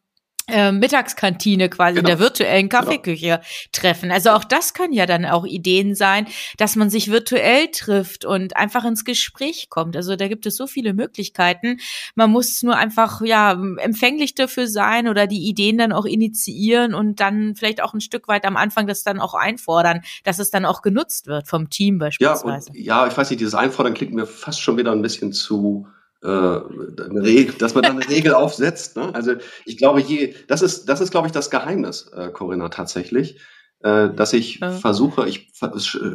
äh, Mittagskantine quasi genau. in der virtuellen genau. Kaffeeküche genau. treffen. Also auch das können ja dann auch Ideen sein, dass man sich virtuell trifft und einfach ins Gespräch kommt. Also da gibt es so viele Möglichkeiten. Man muss nur einfach ja empfänglich dafür sein oder die Ideen dann auch initiieren und dann vielleicht auch ein Stück weit am Anfang das dann auch einfordern, dass es dann auch genutzt wird vom Team beispielsweise. Ja, und, ja ich weiß nicht, dieses Einfordern klingt mir fast schon wieder ein bisschen zu eine Regel, dass man dann eine Regel aufsetzt. Ne? Also ich glaube, je, das ist, das ist, glaube ich, das Geheimnis, äh, Corinna, tatsächlich. äh, dass ich ja. versuche, ich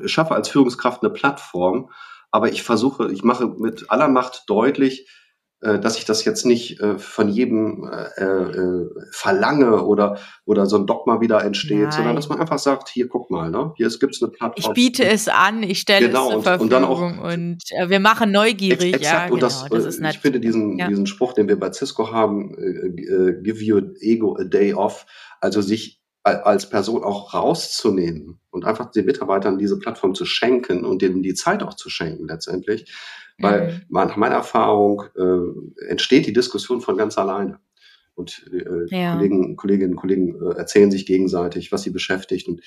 schaffe als Führungskraft eine Plattform, aber ich versuche, ich mache mit aller Macht deutlich, äh, dass ich das jetzt nicht äh, von jedem äh, äh, verlange oder oder so ein Dogma wieder entsteht, Nein. sondern dass man einfach sagt, hier guck mal, ne, hier gibt es eine Plattform. Ich biete es an, ich stelle genau, es zur Verfügung und, dann auch, und äh, wir machen neugierig. Ex exakt, ja, und das, genau, das ist ich finde diesen ja. diesen Spruch, den wir bei Cisco haben, äh, give your ego a day off, also sich als Person auch rauszunehmen und einfach den Mitarbeitern diese Plattform zu schenken und denen die Zeit auch zu schenken letztendlich, weil mhm. nach meiner Erfahrung äh, entsteht die Diskussion von ganz alleine. Und äh, ja. Kollegen, Kolleginnen und Kollegen äh, erzählen sich gegenseitig, was sie beschäftigt. Und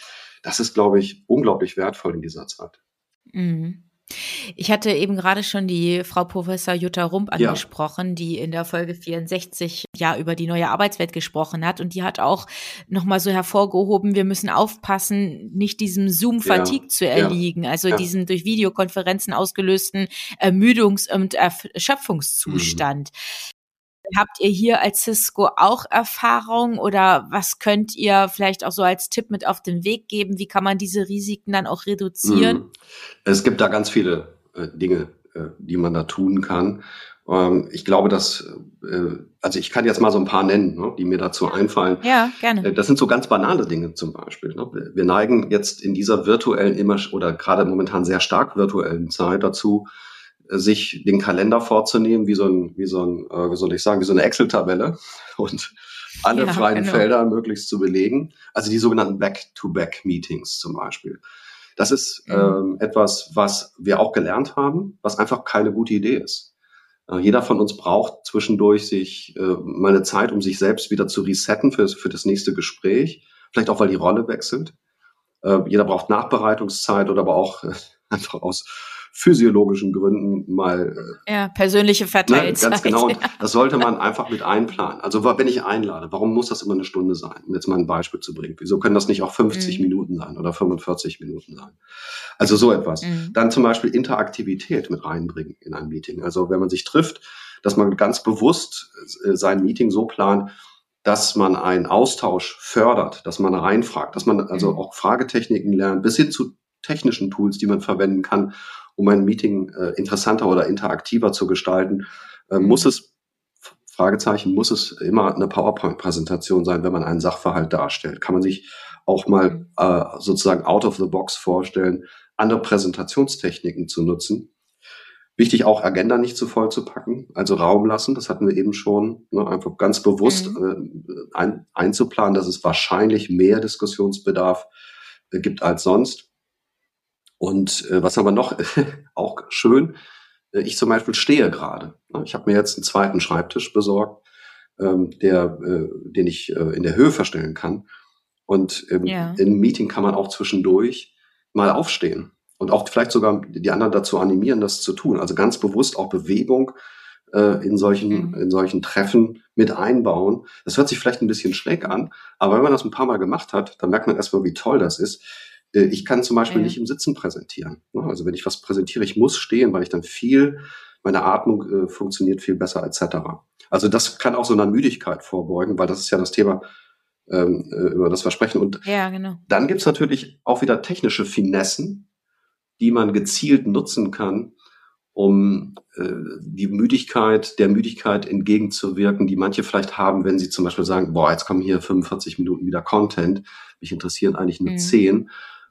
das ist, glaube ich, unglaublich wertvoll in dieser Zeit. Mhm. Ich hatte eben gerade schon die Frau Professor Jutta Rump angesprochen, ja. die in der Folge 64 ja über die neue Arbeitswelt gesprochen hat und die hat auch nochmal so hervorgehoben, wir müssen aufpassen, nicht diesem Zoom-Fatigue ja. zu erliegen, also ja. diesen durch Videokonferenzen ausgelösten Ermüdungs- und Erschöpfungszustand. Mhm. Habt ihr hier als Cisco auch Erfahrung oder was könnt ihr vielleicht auch so als Tipp mit auf den Weg geben? Wie kann man diese Risiken dann auch reduzieren? Mhm. Es gibt da ganz viele äh, Dinge, äh, die man da tun kann. Ähm, ich glaube, dass, äh, also ich kann jetzt mal so ein paar nennen, ne, die mir dazu einfallen. Ja, gerne. Das sind so ganz banale Dinge zum Beispiel. Ne? Wir neigen jetzt in dieser virtuellen immer oder gerade momentan sehr stark virtuellen Zeit dazu, sich den Kalender vorzunehmen, wie so ein, wie so ein, äh, wie soll ich sagen, wie so eine Excel-Tabelle und alle ja, freien genau. Felder möglichst zu belegen. Also die sogenannten Back-to-Back-Meetings zum Beispiel. Das ist mhm. ähm, etwas, was wir auch gelernt haben, was einfach keine gute Idee ist. Äh, jeder von uns braucht zwischendurch sich äh, mal eine Zeit, um sich selbst wieder zu resetten für, für das nächste Gespräch. Vielleicht auch, weil die Rolle wechselt. Äh, jeder braucht Nachbereitungszeit oder aber auch einfach aus physiologischen Gründen mal. Äh, ja, persönliche Verteilzeit. Ne, ganz genau. Und das sollte man einfach mit einplanen. Also wenn ich einlade, warum muss das immer eine Stunde sein? Um jetzt mal ein Beispiel zu bringen. Wieso können das nicht auch 50 mhm. Minuten sein oder 45 Minuten sein? Also so etwas. Mhm. Dann zum Beispiel Interaktivität mit reinbringen in ein Meeting. Also wenn man sich trifft, dass man ganz bewusst äh, sein Meeting so plant, dass man einen Austausch fördert, dass man reinfragt, dass man also mhm. auch Fragetechniken lernt, bis hin zu technischen Tools, die man verwenden kann, um ein Meeting äh, interessanter oder interaktiver zu gestalten, äh, muss es, Fragezeichen, muss es immer eine PowerPoint-Präsentation sein, wenn man einen Sachverhalt darstellt? Kann man sich auch mal mhm. äh, sozusagen out of the box vorstellen, andere Präsentationstechniken zu nutzen? Wichtig auch Agenda nicht zu voll zu packen, also Raum lassen, das hatten wir eben schon, ne, einfach ganz bewusst mhm. äh, ein, einzuplanen, dass es wahrscheinlich mehr Diskussionsbedarf äh, gibt als sonst. Und äh, was haben wir noch? auch schön. Äh, ich zum Beispiel stehe gerade. Ne? Ich habe mir jetzt einen zweiten Schreibtisch besorgt, ähm, der, äh, den ich äh, in der Höhe verstellen kann. Und ähm, ja. im Meeting kann man auch zwischendurch mal aufstehen und auch vielleicht sogar die anderen dazu animieren, das zu tun. Also ganz bewusst auch Bewegung äh, in solchen mhm. in solchen Treffen mit einbauen. Das hört sich vielleicht ein bisschen schräg an, aber wenn man das ein paar Mal gemacht hat, dann merkt man erstmal, wie toll das ist ich kann zum Beispiel ja. nicht im Sitzen präsentieren. Ne? Also wenn ich was präsentiere, ich muss stehen, weil ich dann viel, meine Atmung äh, funktioniert viel besser etc. Also das kann auch so einer Müdigkeit vorbeugen, weil das ist ja das Thema, ähm, äh, über das wir sprechen. Und ja, genau. dann gibt's natürlich auch wieder technische Finessen, die man gezielt nutzen kann, um äh, die Müdigkeit, der Müdigkeit entgegenzuwirken, die manche vielleicht haben, wenn sie zum Beispiel sagen, boah, jetzt kommen hier 45 Minuten wieder Content, mich interessieren eigentlich nur mhm. 10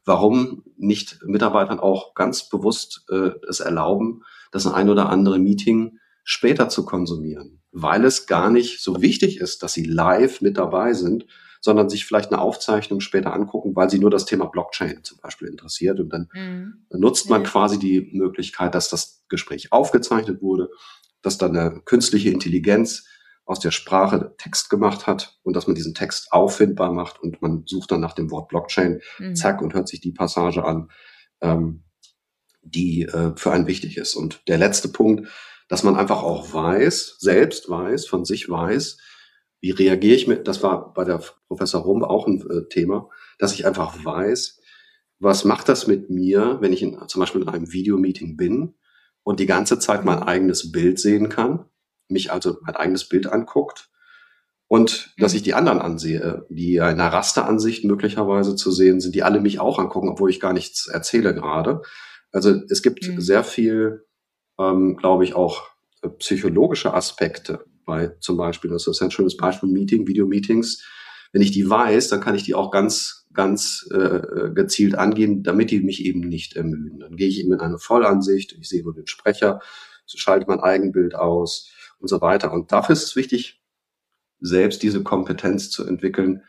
warum nicht Mitarbeitern auch ganz bewusst äh, es erlauben, das ein oder andere Meeting später zu konsumieren, weil es gar nicht so wichtig ist, dass sie live mit dabei sind, sondern sich vielleicht eine Aufzeichnung später angucken, weil sie nur das Thema Blockchain zum Beispiel interessiert. Und dann mhm. nutzt man ja. quasi die Möglichkeit, dass das Gespräch aufgezeichnet wurde, dass dann eine künstliche Intelligenz aus der Sprache Text gemacht hat und dass man diesen Text auffindbar macht und man sucht dann nach dem Wort Blockchain, mhm. zack, und hört sich die Passage an, ähm, die äh, für einen wichtig ist. Und der letzte Punkt, dass man einfach auch weiß, selbst weiß, von sich weiß, wie reagiere ich mit, das war bei der Professor Rumb auch ein äh, Thema, dass ich einfach weiß, was macht das mit mir, wenn ich in, zum Beispiel in einem Videomeeting bin und die ganze Zeit mein eigenes Bild sehen kann mich also mein eigenes Bild anguckt Und dass ich die anderen ansehe, die in einer Rasteransicht möglicherweise zu sehen sind, die alle mich auch angucken, obwohl ich gar nichts erzähle gerade. Also es gibt mhm. sehr viel, ähm, glaube ich, auch äh, psychologische Aspekte bei zum Beispiel, das ist ein schönes Beispiel, Meeting, Video-Meetings. Wenn ich die weiß, dann kann ich die auch ganz, ganz äh, gezielt angehen, damit die mich eben nicht ermüden. Dann gehe ich eben in eine Vollansicht, ich sehe nur den Sprecher, schalte mein Eigenbild aus und so weiter. Und dafür ist es wichtig, selbst diese Kompetenz zu entwickeln,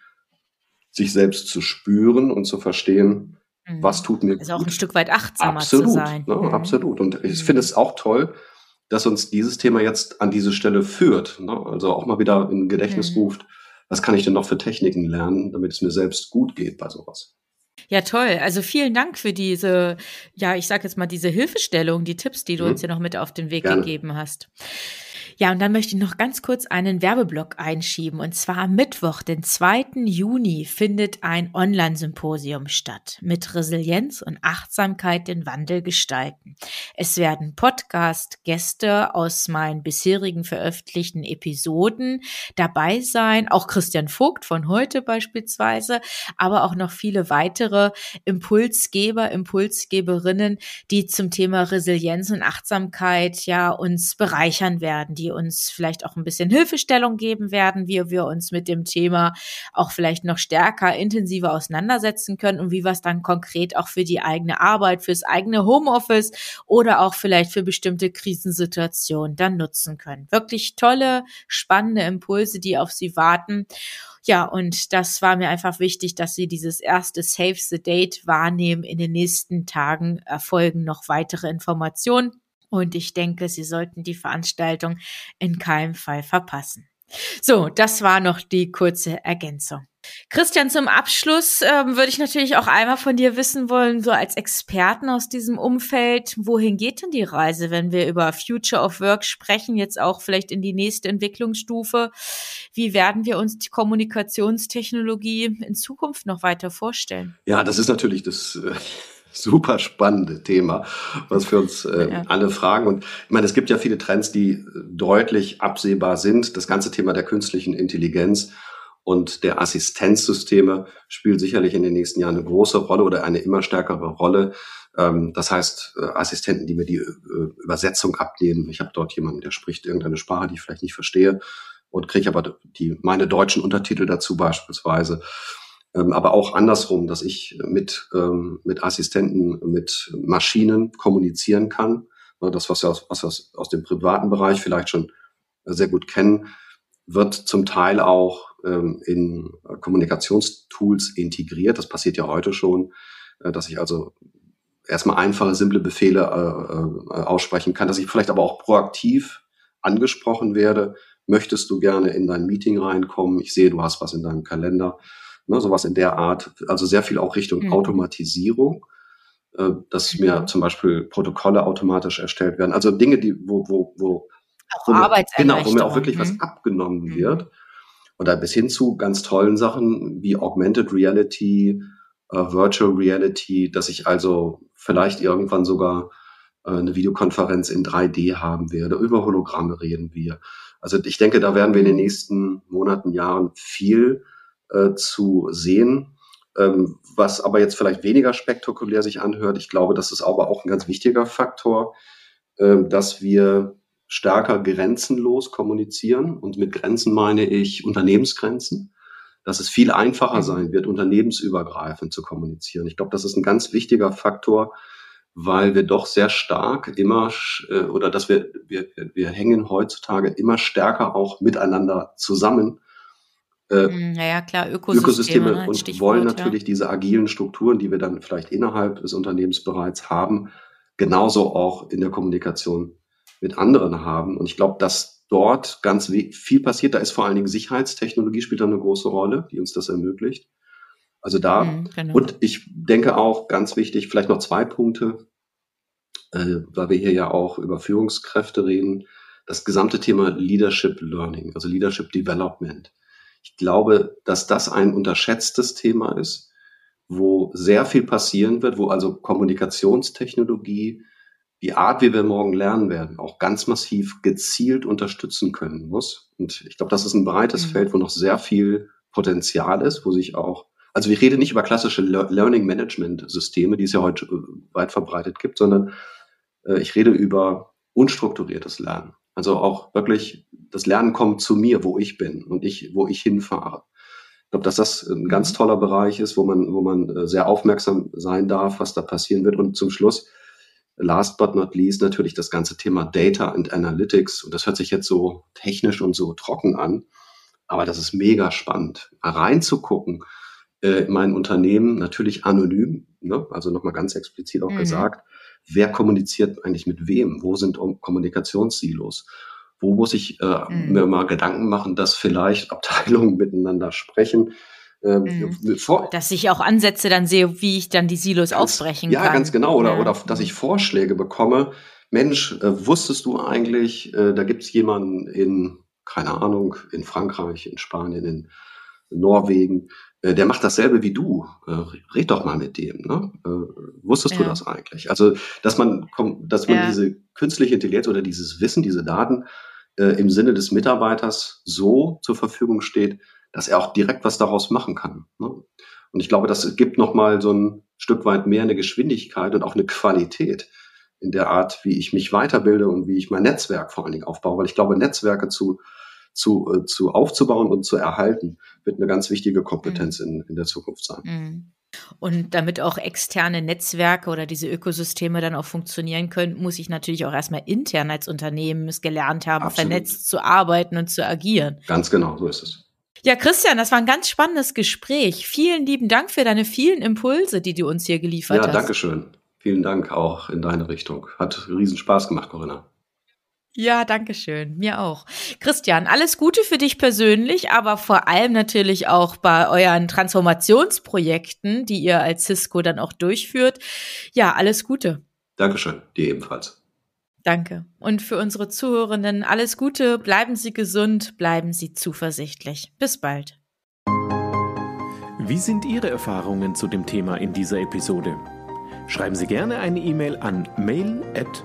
sich selbst zu spüren und zu verstehen, mhm. was tut mir also gut. auch ein Stück weit achtsamer absolut, zu sein. Ne, mhm. Absolut. Und ich mhm. finde es auch toll, dass uns dieses Thema jetzt an diese Stelle führt. Ne? Also auch mal wieder in Gedächtnis mhm. ruft, was kann ich denn noch für Techniken lernen, damit es mir selbst gut geht bei sowas. Ja, toll. Also vielen Dank für diese, ja, ich sag jetzt mal, diese Hilfestellung, die Tipps, die du mhm. uns hier noch mit auf den Weg Gerne. gegeben hast. Ja, und dann möchte ich noch ganz kurz einen Werbeblock einschieben. Und zwar am Mittwoch, den 2. Juni, findet ein Online-Symposium statt mit Resilienz und Achtsamkeit den Wandel gestalten. Es werden Podcast-Gäste aus meinen bisherigen veröffentlichten Episoden dabei sein, auch Christian Vogt von heute beispielsweise, aber auch noch viele weitere Impulsgeber, Impulsgeberinnen, die zum Thema Resilienz und Achtsamkeit ja uns bereichern werden, die uns vielleicht auch ein bisschen Hilfestellung geben werden, wie wir uns mit dem Thema auch vielleicht noch stärker, intensiver auseinandersetzen können und wie wir es dann konkret auch für die eigene Arbeit, fürs eigene Homeoffice oder auch vielleicht für bestimmte Krisensituationen dann nutzen können. Wirklich tolle, spannende Impulse, die auf Sie warten. Ja, und das war mir einfach wichtig, dass Sie dieses erste Save the Date wahrnehmen. In den nächsten Tagen erfolgen noch weitere Informationen. Und ich denke, Sie sollten die Veranstaltung in keinem Fall verpassen. So, das war noch die kurze Ergänzung. Christian, zum Abschluss ähm, würde ich natürlich auch einmal von dir wissen wollen, so als Experten aus diesem Umfeld, wohin geht denn die Reise, wenn wir über Future of Work sprechen, jetzt auch vielleicht in die nächste Entwicklungsstufe? Wie werden wir uns die Kommunikationstechnologie in Zukunft noch weiter vorstellen? Ja, das ist natürlich das. Äh super spannende Thema, was für uns äh, ja. alle fragen. Und ich meine, es gibt ja viele Trends, die deutlich absehbar sind. Das ganze Thema der künstlichen Intelligenz und der Assistenzsysteme spielt sicherlich in den nächsten Jahren eine große Rolle oder eine immer stärkere Rolle. Ähm, das heißt, äh, Assistenten, die mir die äh, Übersetzung abnehmen. Ich habe dort jemanden, der spricht irgendeine Sprache, die ich vielleicht nicht verstehe und kriege aber die meine deutschen Untertitel dazu beispielsweise ähm, aber auch andersrum, dass ich mit, ähm, mit Assistenten, mit Maschinen kommunizieren kann. Das, was wir, aus, was aus dem privaten Bereich vielleicht schon sehr gut kennen, wird zum Teil auch ähm, in Kommunikationstools integriert. Das passiert ja heute schon, äh, dass ich also erstmal einfache, simple Befehle äh, äh, aussprechen kann, dass ich vielleicht aber auch proaktiv angesprochen werde. Möchtest du gerne in dein Meeting reinkommen? Ich sehe, du hast was in deinem Kalender ne, sowas in der Art, also sehr viel auch Richtung mhm. Automatisierung, äh, dass mhm. mir zum Beispiel Protokolle automatisch erstellt werden, also Dinge, die, wo, wo, wo, auch wo mir, genau, wo mir auch wirklich mhm. was abgenommen mhm. wird. Oder bis hin zu ganz tollen Sachen wie Augmented Reality, uh, Virtual Reality, dass ich also vielleicht irgendwann sogar uh, eine Videokonferenz in 3D haben werde. Über Hologramme reden wir. Also ich denke, da werden wir in den mhm. nächsten Monaten, Jahren viel äh, zu sehen. Ähm, was aber jetzt vielleicht weniger spektakulär sich anhört, ich glaube, das ist aber auch ein ganz wichtiger Faktor, äh, dass wir stärker grenzenlos kommunizieren. Und mit Grenzen meine ich Unternehmensgrenzen, dass es viel einfacher sein wird, unternehmensübergreifend zu kommunizieren. Ich glaube, das ist ein ganz wichtiger Faktor, weil wir doch sehr stark immer äh, oder dass wir, wir, wir hängen heutzutage immer stärker auch miteinander zusammen äh, hm, ja, ja, klar, Ökosysteme, Ökosysteme ne, und wollen natürlich ja. diese agilen Strukturen, die wir dann vielleicht innerhalb des Unternehmens bereits haben, genauso auch in der Kommunikation mit anderen haben. Und ich glaube, dass dort ganz viel passiert. Da ist vor allen Dingen Sicherheitstechnologie spielt da eine große Rolle, die uns das ermöglicht. Also da, mhm, genau. und ich denke auch ganz wichtig, vielleicht noch zwei Punkte, äh, weil wir hier ja auch über Führungskräfte reden, das gesamte Thema Leadership Learning, also Leadership Development. Ich glaube, dass das ein unterschätztes Thema ist, wo sehr viel passieren wird, wo also Kommunikationstechnologie die Art, wie wir morgen lernen werden, auch ganz massiv gezielt unterstützen können muss. Und ich glaube, das ist ein breites mhm. Feld, wo noch sehr viel Potenzial ist, wo sich auch, also ich rede nicht über klassische Learning Management Systeme, die es ja heute äh, weit verbreitet gibt, sondern äh, ich rede über unstrukturiertes Lernen. Also auch wirklich, das Lernen kommt zu mir, wo ich bin und ich, wo ich hinfahre. Ich glaube, dass das ein ganz mhm. toller Bereich ist, wo man, wo man äh, sehr aufmerksam sein darf, was da passieren wird. Und zum Schluss last but not least natürlich das ganze Thema Data and Analytics. Und das hört sich jetzt so technisch und so trocken an. Aber das ist mega spannend, mal reinzugucken äh, in mein Unternehmen, natürlich anonym, ne? also nochmal ganz explizit auch mhm. gesagt, wer kommuniziert eigentlich mit wem? Wo sind Kommunikationssilos? Wo muss ich äh, mhm. mir mal Gedanken machen, dass vielleicht Abteilungen miteinander sprechen? Ähm, mhm. dass ich auch Ansätze dann sehe, wie ich dann die Silos ganz, aufbrechen ja, kann. Ja, ganz genau. Oder, ja. oder dass ich Vorschläge bekomme. Mensch, äh, wusstest du eigentlich, äh, da gibt es jemanden in, keine Ahnung, in Frankreich, in Spanien, in Norwegen, der macht dasselbe wie du. Äh, red doch mal mit dem. Ne? Äh, wusstest ja. du das eigentlich? Also, dass man, dass man ja. diese künstliche Intelligenz oder dieses Wissen, diese Daten äh, im Sinne des Mitarbeiters so zur Verfügung steht, dass er auch direkt was daraus machen kann. Ne? Und ich glaube, das gibt nochmal so ein Stück weit mehr eine Geschwindigkeit und auch eine Qualität in der Art, wie ich mich weiterbilde und wie ich mein Netzwerk vor allen Dingen aufbaue. Weil ich glaube, Netzwerke zu, zu, äh, zu aufzubauen und zu erhalten, wird eine ganz wichtige Kompetenz mhm. in, in der Zukunft sein. Mhm. Und damit auch externe Netzwerke oder diese Ökosysteme dann auch funktionieren können, muss ich natürlich auch erstmal intern als Unternehmen es gelernt haben, Absolut. vernetzt zu arbeiten und zu agieren. Ganz genau, so ist es. Ja, Christian, das war ein ganz spannendes Gespräch. Vielen lieben Dank für deine vielen Impulse, die du uns hier geliefert ja, hast. Ja, danke schön. Vielen Dank auch in deine Richtung. Hat riesen Spaß gemacht, Corinna. Ja, danke schön. Mir auch. Christian, alles Gute für dich persönlich, aber vor allem natürlich auch bei euren Transformationsprojekten, die ihr als Cisco dann auch durchführt. Ja, alles Gute. Dankeschön. Dir ebenfalls. Danke. Und für unsere Zuhörenden alles Gute, bleiben Sie gesund, bleiben Sie zuversichtlich. Bis bald. Wie sind Ihre Erfahrungen zu dem Thema in dieser Episode? Schreiben Sie gerne eine E-Mail an mail at